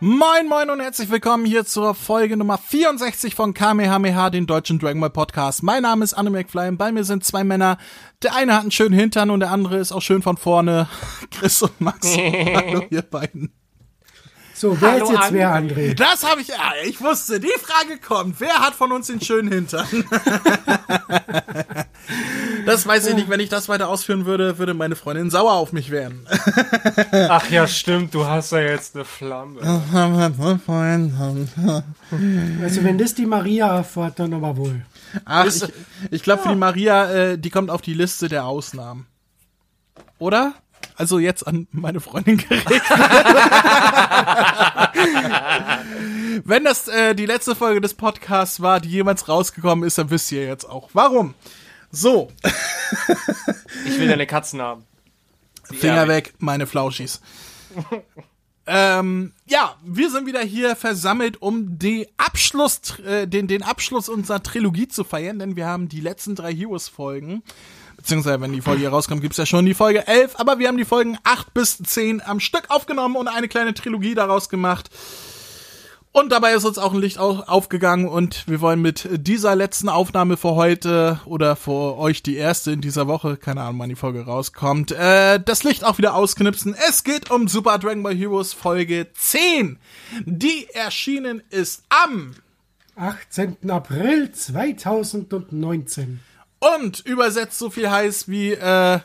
Moin moin und herzlich willkommen hier zur Folge Nummer 64 von Kamehameha, den deutschen Dragon Ball Podcast. Mein Name ist Anne McFly und bei mir sind zwei Männer. Der eine hat einen schönen Hintern und der andere ist auch schön von vorne. Chris und Max. Hallo ihr beiden. So, wer Hallo, ist jetzt wer, André? Das habe ich, ah, ich wusste, die Frage kommt. Wer hat von uns den schönen Hintern? das weiß ich nicht. Wenn ich das weiter ausführen würde, würde meine Freundin sauer auf mich werden. Ach ja, stimmt, du hast ja jetzt eine Flamme. Also wenn das die Maria erfährt, dann aber wohl. Ach, ich, ich glaube, für die Maria, äh, die kommt auf die Liste der Ausnahmen. Oder? Also jetzt an meine Freundin gerichtet. Wenn das äh, die letzte Folge des Podcasts war, die jemals rausgekommen ist, dann wisst ihr jetzt auch warum. So, Ich will deine Katzen haben. Finger weg, meine Flauschis. ähm, ja, wir sind wieder hier versammelt, um die Abschluss, äh, den, den Abschluss unserer Trilogie zu feiern, denn wir haben die letzten drei Heroes-Folgen, beziehungsweise wenn die Folge hier rauskommt, gibt's ja schon die Folge 11, aber wir haben die Folgen 8 bis 10 am Stück aufgenommen und eine kleine Trilogie daraus gemacht. Und dabei ist uns auch ein Licht au- aufgegangen und wir wollen mit dieser letzten Aufnahme für heute oder für euch die erste in dieser Woche, keine Ahnung, wann die Folge rauskommt, äh, das Licht auch wieder ausknipsen. Es geht um Super Dragon Ball Heroes Folge 10, die erschienen ist am 18. April 2019. und übersetzt so viel heißt wie äh,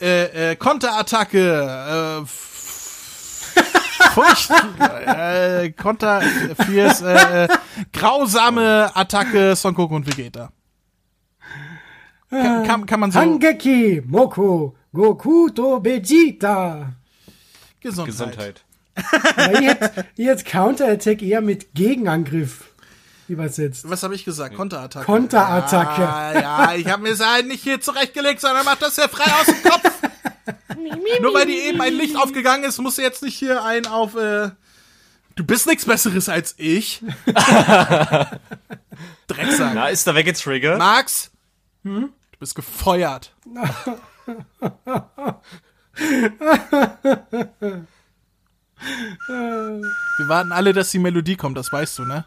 äh, äh, Konterattacke, äh, Furcht, äh, Konter, Fierce, äh, äh, grausame Attacke Son Goku und Vegeta. Kann, kann, kann man so Hangeki, Moko, Goku to Vegeta. Gesundheit. Gesundheit. Jetzt, jetzt Counterattack eher mit Gegenangriff übersetzt. Was habe ich gesagt? Konterattacke. Konterattacke. Ja, ja, ich habe mir das halt nicht hier zurechtgelegt, sondern macht das ja frei aus dem Kopf. Nur weil die eben ein Licht aufgegangen ist, musst du jetzt nicht hier ein auf, äh, du bist nichts Besseres als ich. Drecksack. Na, ist da weggetriggert? Max, du bist gefeuert. Wir warten alle, dass die Melodie kommt, das weißt du, ne?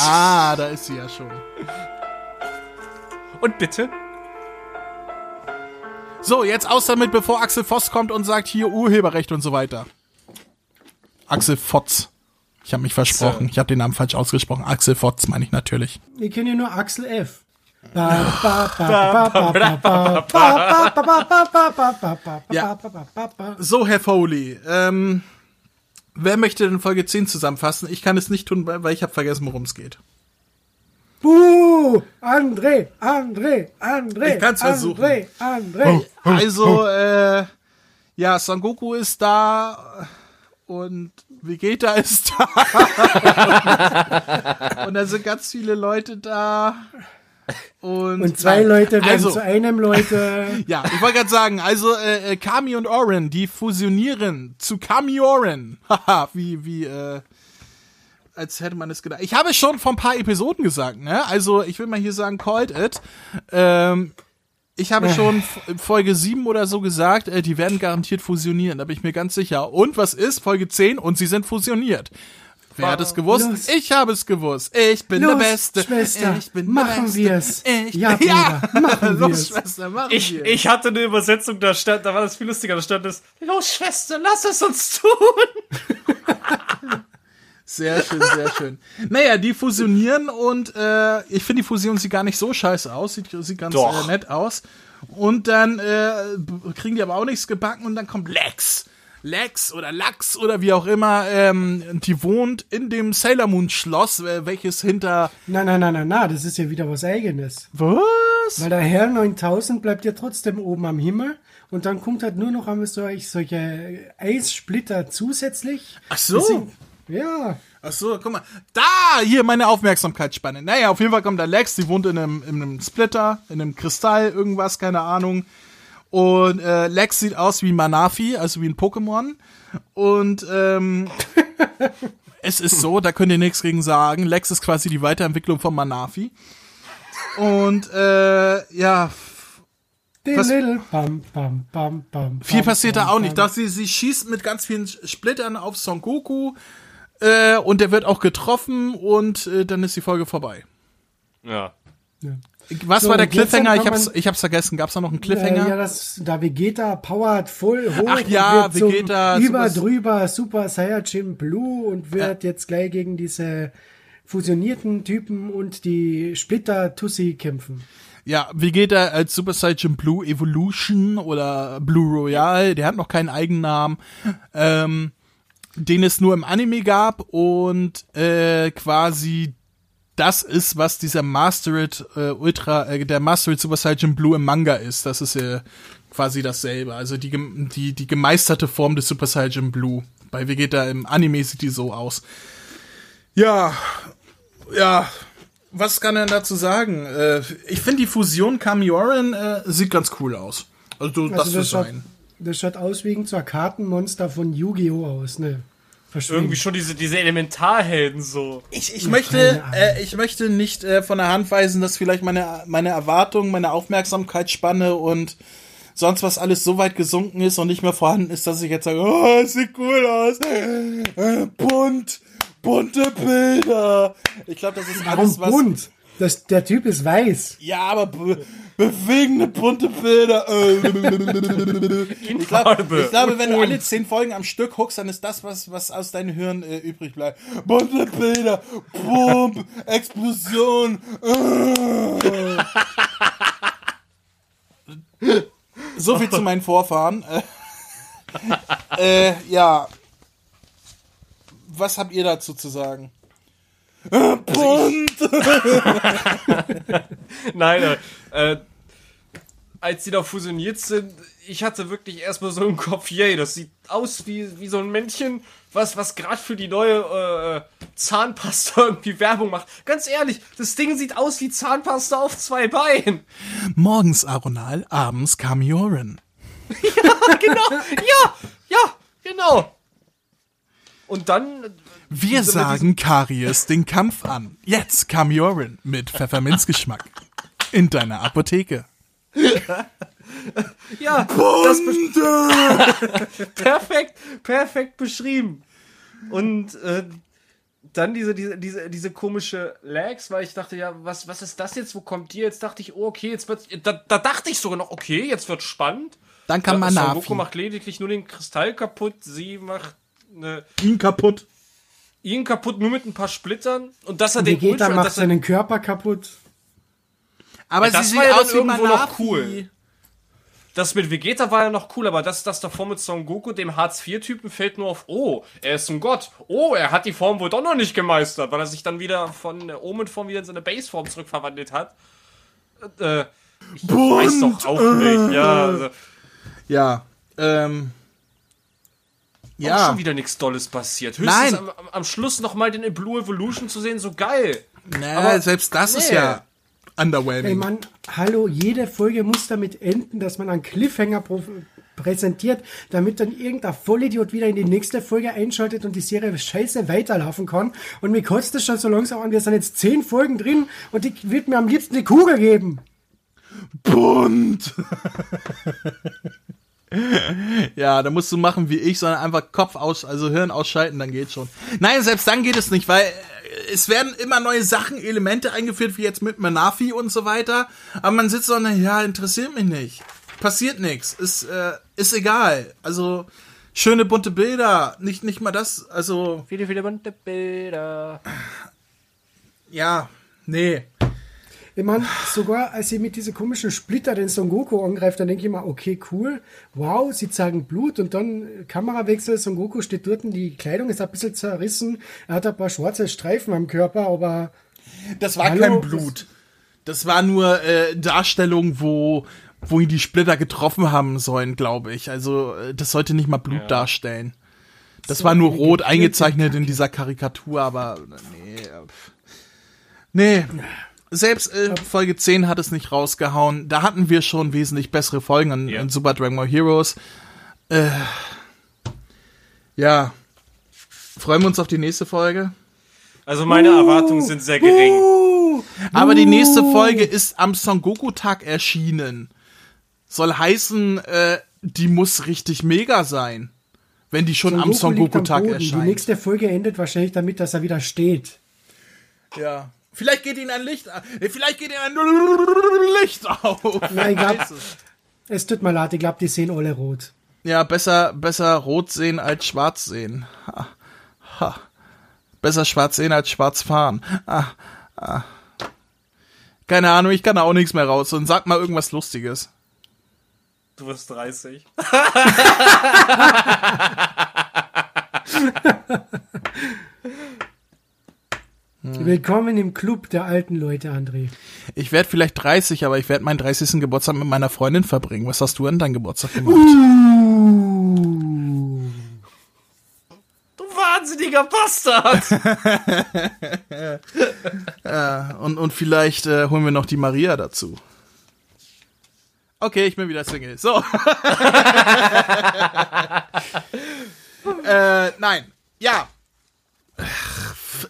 Ah, da ist sie ja schon. Und bitte? So, jetzt aus damit, bevor Axel Voss kommt und sagt hier Urheberrecht und so weiter. Axel Fotz. Ich habe mich versprochen. Ich habe den Namen falsch ausgesprochen. Axel Fotz meine ich natürlich. Wir kennen ja nur Axel F. Ja. So, Herr Foley, ähm, wer möchte denn Folge 10 zusammenfassen? Ich kann es nicht tun, weil ich habe vergessen, worum es geht. Buh! André, André, André. Ich kann's versuchen. André, André. Also, oh. äh, ja, Son Goku ist da und Vegeta ist da. und da sind ganz viele Leute da. Und, Und zwei Nein, Leute werden also, zu einem Leute. Ja, ich wollte gerade sagen, also äh, äh, Kami und Oren, die fusionieren zu Kami Oren. Haha, wie, wie, äh, als hätte man es gedacht. Ich habe es schon vor ein paar Episoden gesagt, ne? Also ich will mal hier sagen, called it. Ähm, ich habe schon Folge 7 oder so gesagt, äh, die werden garantiert fusionieren, da bin ich mir ganz sicher. Und was ist? Folge 10 und sie sind fusioniert. Wer hat es gewusst? Los. Ich habe es gewusst. Ich bin Los, der Beste. Schwester, ich bin machen der Beste. wir's. Ich Ja, Bruder, machen Los, wir's. Schwester, machen Ich, wir's. ich hatte eine Übersetzung, da stand, da war das viel lustiger, da stand es, los Schwester, lass es uns tun. Sehr schön, sehr schön. Naja, die fusionieren und äh, ich finde, die Fusion sieht gar nicht so scheiße aus. Sieht, sieht ganz äh, nett aus. Und dann äh, kriegen die aber auch nichts gebacken und dann kommt Lex. Lex oder Lachs oder wie auch immer, ähm, die wohnt in dem Sailor Moon Schloss, äh, welches hinter Na, na, na, na, na, das ist ja wieder was Eigenes. was? Weil der Herr 9000 bleibt ja trotzdem oben am Himmel und dann kommt halt nur noch einmal solch, solche Eissplitter zusätzlich. Ach so. Deswegen- Ja, Ach so, guck mal. Da, hier meine Aufmerksamkeitsspanne. Naja, auf jeden Fall kommt da Lex, die wohnt in einem, in einem Splitter, in einem Kristall, irgendwas, keine Ahnung. Und äh, Lex sieht aus wie Manafi, also wie ein Pokémon. Und ähm, es ist so, da könnt ihr nichts gegen sagen. Lex ist quasi die Weiterentwicklung von Manafi. Und äh, ja, Was- Little Bam, Bam, Bam, Bam. Viel bam, passiert da auch nicht. Doch sie, sie schießt mit ganz vielen Splittern auf Son Goku äh, und der wird auch getroffen und äh, dann ist die Folge vorbei. Ja. Was So, war der Cliffhanger? Ich hab's, ich hab's vergessen. Gab's da noch einen Äh, Cliffhanger? ja, das, da Vegeta powert voll hoch. Ach ja, Vegeta, Über Super- drüber Super Saiyajin Blue und wird jetzt gleich gegen diese fusionierten Typen und die Splitter Tussi kämpfen. Ja, Vegeta als Super Saiyan Blue Evolution oder Blue Royale, der hat noch keinen Eigennamen, ähm, den es nur im Anime gab und äh, quasi das ist, was dieser Mastered äh, Ultra, äh, der Mastered Super Saiyan Blue im Manga ist. Das ist ja quasi dasselbe. Also die, die, die gemeisterte Form des Super Saiyan Blue. Bei Vegeta im Anime sieht die so aus. Ja, ja, was kann er dazu sagen? Äh, ich finde die Fusion Kamioran äh, sieht ganz cool aus. Also, das Also das schaut, sein. das schaut aus wie ein Kartenmonster von Yu-Gi-Oh! aus, ne? Irgendwie schon diese, diese Elementarhelden so. Ich, ich möchte, äh, ich möchte nicht äh, von der Hand weisen, dass vielleicht meine, meine Erwartung, meine Aufmerksamkeitsspanne und sonst was alles so weit gesunken ist und nicht mehr vorhanden ist, dass ich jetzt sage, oh, es sieht cool aus. Äh, bunt, bunte Bilder. Ich glaube, das ist alles, was. bunt? Das, der Typ ist weiß. Ja, aber be bewegende bunte Bilder. Äh, ich, glaub, ich glaube, wenn du alle zehn Folgen am Stück guckst, dann ist das, was, was aus deinem Hirn äh, übrig bleibt. Bunte Bilder, Pump, Explosion. Äh. So viel zu meinen Vorfahren. Äh, äh, ja. Was habt ihr dazu zu sagen? Äh, Bunt! Nein, äh, als die da fusioniert sind, ich hatte wirklich erstmal so im Kopf, yay, das sieht aus wie, wie so ein Männchen, was, was gerade für die neue äh, Zahnpasta irgendwie Werbung macht. Ganz ehrlich, das Ding sieht aus wie Zahnpasta auf zwei Beinen. Morgens Aronal, abends Kamioran. genau, ja, ja, genau. Und dann, Wir sagen Karies den Kampf an. Jetzt Kamioran mit Pfefferminzgeschmack. In deiner Apotheke. ja, das be- perfekt, perfekt beschrieben. Und äh, dann diese, diese, diese, diese komische Lags, weil ich dachte, ja, was, was ist das jetzt? Wo kommt die? Jetzt dachte ich, oh, okay, jetzt wird da, da dachte ich sogar noch, okay, jetzt wird spannend. Dann kann man Navi. Goku macht lediglich nur den Kristall kaputt, sie macht eine, ihn kaputt. ihn kaputt nur mit ein paar Splittern und dass er den Vegeta Ultra- macht seinen Körper kaputt. Aber Ja, das sie war ja dann irgendwo noch cool. Das mit Vegeta war ja noch cool, aber das, das davor mit Son Goku, dem Hartz-IV-Typen, fällt nur auf, oh, er ist ein Gott. Oh, er hat die Form wohl doch noch nicht gemeistert, weil er sich dann wieder von der Omen-Form wieder in seine Base-Form zurückverwandelt hat. Äh, ich weiß doch auch nicht, ja. Also, Ja. Ähm. Auch Ja. schon wieder nichts Dolles passiert. Höchstens Nein. am, am, Schluss nochmal den Blue Evolution zu sehen, so geil. Naja, Aber- selbst das ist nee. ja Ey underwhelming. Mann, hallo, jede Folge muss damit enden, dass man einen Cliffhanger pro präsentiert, damit dann irgendein Vollidiot wieder in die nächste Folge einschaltet und die Serie scheiße weiterlaufen kann. Und mir kotzt das schon so langsam an, wir sind jetzt zehn Folgen drin und ich würde mir am liebsten die Kugel geben. bunt. ja, da musst du machen wie ich, sondern einfach Kopf aus, also Hirn ausschalten, dann geht's schon. Nein, selbst dann geht es nicht, weil äh, es werden immer neue Sachen, Elemente eingeführt, wie jetzt mit Manafi und so weiter. Aber man sitzt so, na ja, interessiert mich nicht. Passiert nichts. Ist, äh, ist egal. Also, schöne bunte Bilder. Nicht, nicht mal das, also, Viele, viele bunte Bilder. ja, nee. Ich meine, sogar als sie mit dieser komischen Splitter den Son Goku angreift, dann denke ich mir, okay, cool, wow, sie zeigen Blut und dann Kamerawechsel, Son Goku steht dort, die Kleidung ist ein bisschen zerrissen, er hat ein paar schwarze Streifen am Körper, aber Das war Hallo? kein Blut. Das war nur äh, Darstellung, wo wo ihn die Splitter getroffen haben sollen, glaube ich. Also äh, das sollte nicht mal Blut darstellen. Das So war nur rot eingezeichnet in dieser Karikatur, aber nee. äh, pf. Nee. Selbst äh, Folge 10 hat es nicht rausgehauen. Da hatten wir schon wesentlich bessere Folgen an, Ja. an Super Dragon Ball Heroes. Äh, ja. Freuen wir uns auf die nächste Folge. Also meine Erwartungen sind sehr gering. Uh, Aber die nächste Folge ist am Son Goku Tag erschienen. soll heißen, äh, die muss richtig mega sein. Wenn die schon am Son am Goku-Tag Boden. erscheint. Die nächste Folge endet wahrscheinlich damit, dass er wieder steht. Ja. Vielleicht geht ihnen ein Licht auf. Vielleicht geht ihnen ein Licht auf. Nein, ich glaub, es tut mir leid, ich glaube, die sehen alle rot. Ja, besser, besser rot sehen als schwarz sehen. Ha. Ha. Besser schwarz sehen als schwarz fahren. Ah. Ah. Keine Ahnung, ich kann da auch nichts mehr raus. Und sag mal irgendwas Lustiges. Du wirst 30. Hm. Willkommen im Club der alten Leute, André. Ich werde vielleicht 30, aber ich werde meinen 30. Geburtstag mit meiner Freundin verbringen. Was hast du an deinem Geburtstag gemacht? Du wahnsinniger Bastard! Und, und vielleicht äh, holen wir noch die Maria dazu. Okay, ich bin wieder Single. So. äh, nein. Ja.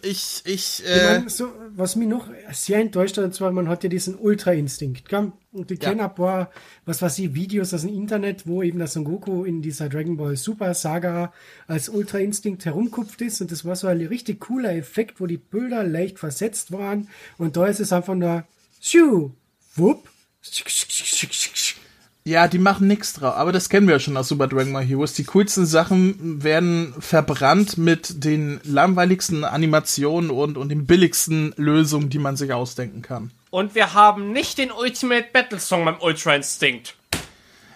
Ich, ich, Ich äh, mein, so, was mich noch sehr enttäuscht hat, und zwar, man hat ja diesen Ultra-Instinkt. gell? Und ich Ja. kenne ein paar, was weiß ich, Videos aus dem Internet, wo eben der Son Goku in dieser Dragon Ball Super Saga als Ultra-Instinkt herumkupft ist. Und das war so ein richtig cooler Effekt, wo die Bilder leicht versetzt waren. Und da ist es einfach nur, schu, wupp, ja, die machen nichts drauf. Aber das kennen wir ja schon aus Super Dragon Ball Heroes. Die coolsten Sachen werden verbrannt mit den langweiligsten Animationen und, und den billigsten Lösungen, die man sich ausdenken kann. Und wir haben nicht den Ultimate Battle Song beim Ultra Instinct.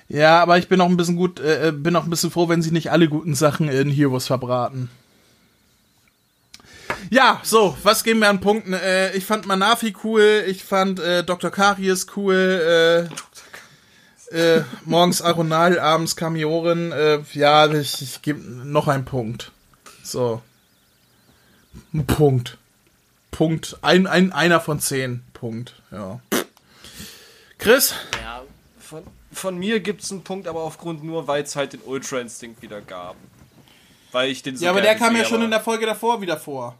Ja, aber ich bin auch ein bisschen gut, äh, bin auch ein bisschen froh, wenn sie nicht alle guten Sachen in Heroes verbraten. Ja, so, was geben wir an Punkten? Äh, ich fand Manafi cool, ich fand äh, Dr. Karies cool, äh, äh, morgens Aronal, abends Kamioren, äh, ja, ich, ich gebe noch einen Punkt. So. Ein Punkt. Punkt. Ein, ein, einer von zehn. Punkt, ja. Chris? Ja, von, von mir gibt's einen Punkt, aber aufgrund nur, weil es halt den Ultra Instinct wieder gab. Weil ich den so Ja, aber der kam ja schon in der Folge davor wieder vor.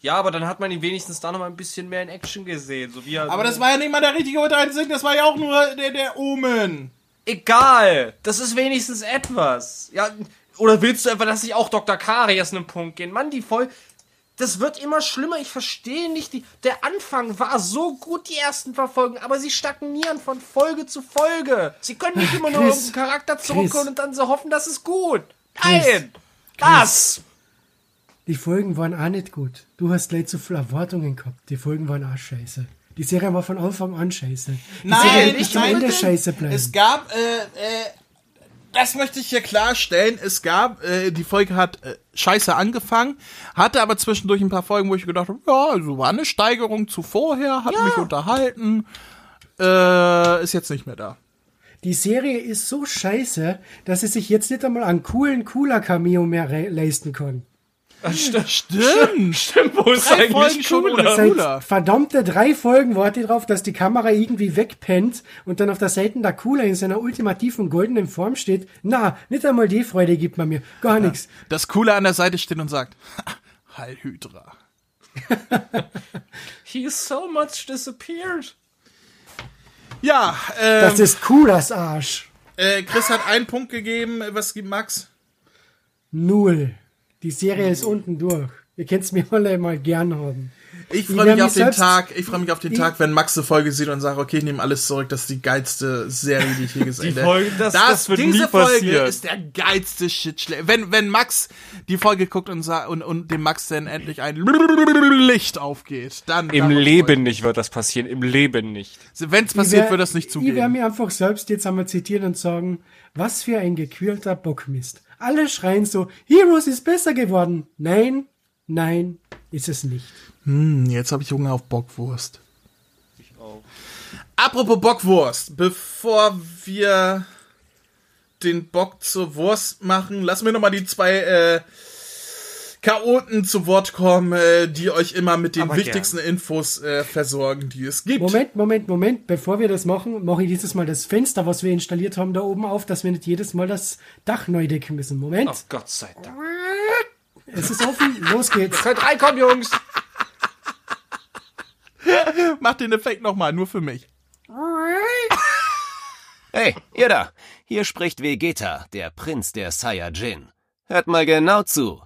Ja, aber dann hat man ihn wenigstens da noch mal ein bisschen mehr in Action gesehen. So wie er, Aber das war ja nicht mal der richtige Instinct, das war ja auch nur der, der Omen. Egal, das ist wenigstens etwas. Ja, oder willst du einfach, dass ich auch Dr. Karias einen Punkt gehen? Mann, die voll. Das wird immer schlimmer. Ich verstehe nicht. Die, der Anfang war so gut, die ersten paar Folgen, aber sie stagnieren von Folge zu Folge. Sie können nicht immer nur Chris, irgendeinen Charakter Chris. zurückholen und dann so hoffen, das ist gut. Nein! Das! Die Folgen waren auch nicht gut. Du hast gleich zu viele Erwartungen gehabt. Die Folgen waren auch scheiße. Die Serie war von Anfang an scheiße. Die Serie wird bis zum Ende scheiße bleiben. Es gab, äh, äh, das möchte ich hier klarstellen, es gab, äh, die Folge hat äh, scheiße angefangen, hatte aber zwischendurch ein paar Folgen, wo ich gedacht habe, ja, also war eine Steigerung zu vorher, hat mich unterhalten, äh, ist jetzt nicht mehr da. Die Serie ist so scheiße, dass sie sich jetzt nicht einmal einen coolen, cooler Cameo mehr leisten kann. Stimmt! Stimmt, wo ist Drei eigentlich Folgen schon cooler? ohne Cooler. verdammte drei Folgen warte drauf, dass die Kamera irgendwie wegpennt und dann auf der Seite der Cooler in seiner ultimativen goldenen Form steht. Na, nicht einmal die Freude gibt man mir. Gar nichts. Das Coole an der Seite steht und sagt, Heil Hydra. He so much disappeared. Ja, äh, Das ist cool, das Arsch. äh, Chris hat einen Punkt gegeben, was gibt Max? Null. Die Serie ist unten durch. Ihr könnt's mir alle mal gern haben. Ich freue mich auf den Tag, ich freue mich auf den Tag, wenn Max eine Folge sieht und sagt, okay, ich nehme alles zurück, das ist die geilste Serie, die ich je gesehen Die habe. Folge- das- das wird diese nie Folge passieren. ist der geilste Shit. Wenn, wenn Max die Folge guckt und, und, und dem Max dann endlich ein Licht aufgeht, dann. Im Leben nicht wird das passieren. Im Leben nicht. Wenn es Ich passiert, wär- wird das nicht Ich werde zugeben. mir einfach selbst jetzt einmal zitieren und sagen, was für ein gequälter Bockmist. Alle schreien so, Heroes ist besser geworden. Nein, nein, ist es nicht. Hm, jetzt habe ich Hunger auf Bockwurst. Apropos Bockwurst, bevor wir den Bock zur Wurst machen, lassen wir noch mal die zwei äh, Chaoten zu Wort kommen, äh, die euch immer mit den Aber wichtigsten Infos äh, versorgen, die es gibt. Moment, Moment, Moment. Bevor wir das machen, mache ich dieses Mal das Fenster, was wir installiert haben, da oben auf, dass wir nicht jedes Mal das Dach neu decken müssen. Moment, Ach Gott sei Dank. es ist offen, los geht's. Könnt reinkommen, Jungs. Mach den Effekt noch mal, nur für mich. Hey, ihr da! Hier spricht Vegeta, der Prinz der Saiyajin. Hört mal genau zu.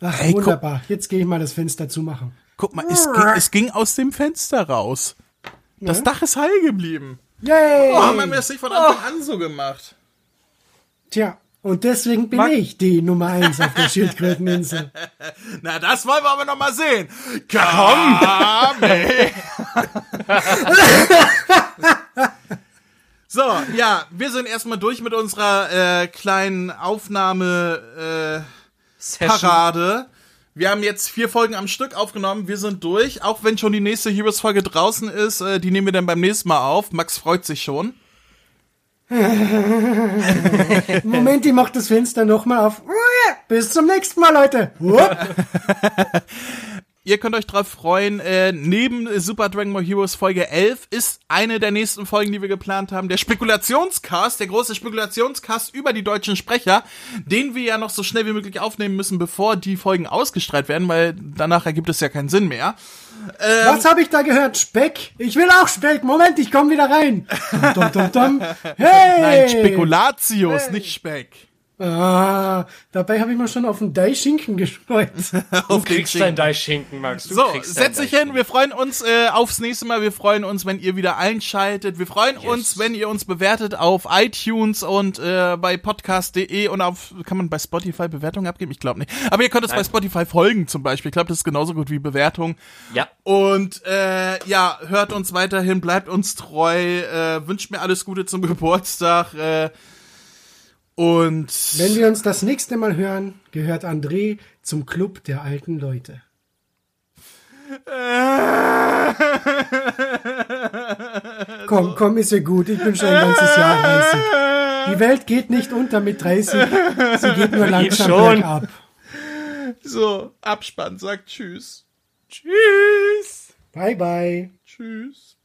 Ach, Ey, guck- wunderbar. Jetzt gehe ich mal das Fenster zumachen. Guck mal, es ging, es ging aus dem Fenster raus. Das Dach ist heil geblieben. Yay! Oh, haben wir das nicht von Anfang an so gemacht? Tja, und deswegen bin ich die Nummer eins auf der Schildkröteninsel. Na, das wollen wir aber noch mal sehen. Kame. so, ja, wir sind erstmal durch mit unserer äh, kleinen Aufnahme äh, Parade. Wir haben jetzt vier Folgen am Stück aufgenommen. Wir sind durch. Auch wenn schon die nächste Heroes-Folge draußen ist, äh, die nehmen wir dann beim nächsten Mal auf. Max freut sich schon. Moment, ich mach das Fenster nochmal auf. Bis zum nächsten Mal, Leute. Ihr könnt euch drauf freuen. Äh, neben Super Dragon Ball Heroes Folge 11 ist eine der nächsten Folgen, die wir geplant haben, der Spekulationscast, der große Spekulationscast über die deutschen Sprecher, den wir ja noch so schnell wie möglich aufnehmen müssen, bevor die Folgen ausgestrahlt werden, weil danach ergibt es ja keinen Sinn mehr. Was habe ich da gehört? Speck? Ich will auch Speck. Moment, ich komme wieder rein. Dum, dum, dum. Hey! Nein, Spekulatius, nicht Speck. Ah, dabei habe ich mal schon auf den Deischinken gestreut. Auf den Kriegst dein Deichschinken, Max. Du So, setz dich hin. Wir freuen uns äh, aufs nächste Mal. Wir freuen uns, wenn ihr wieder einschaltet. Wir freuen uns, wenn ihr uns bewertet auf iTunes und äh, bei podcast.de und auf, kann man bei Spotify Bewertungen abgeben? Ich glaube nicht. Aber ihr könnt es bei Spotify folgen zum Beispiel. Ich glaube, das ist genauso gut wie Bewertung. Ja. Und äh, ja, hört uns weiterhin, bleibt uns treu, äh, wünscht mir alles Gute zum Geburtstag. Äh, und Wenn wir uns das nächste Mal hören, gehört André zum Club der alten Leute. Komm, komm, ist ja gut. Ich bin schon ein ganzes Jahr 30. Die Welt geht nicht unter mit 30. Sie geht nur langsam schon. bergab. so, Abspann sagt Tschüss. Tschüss. Bye, bye. Tschüss.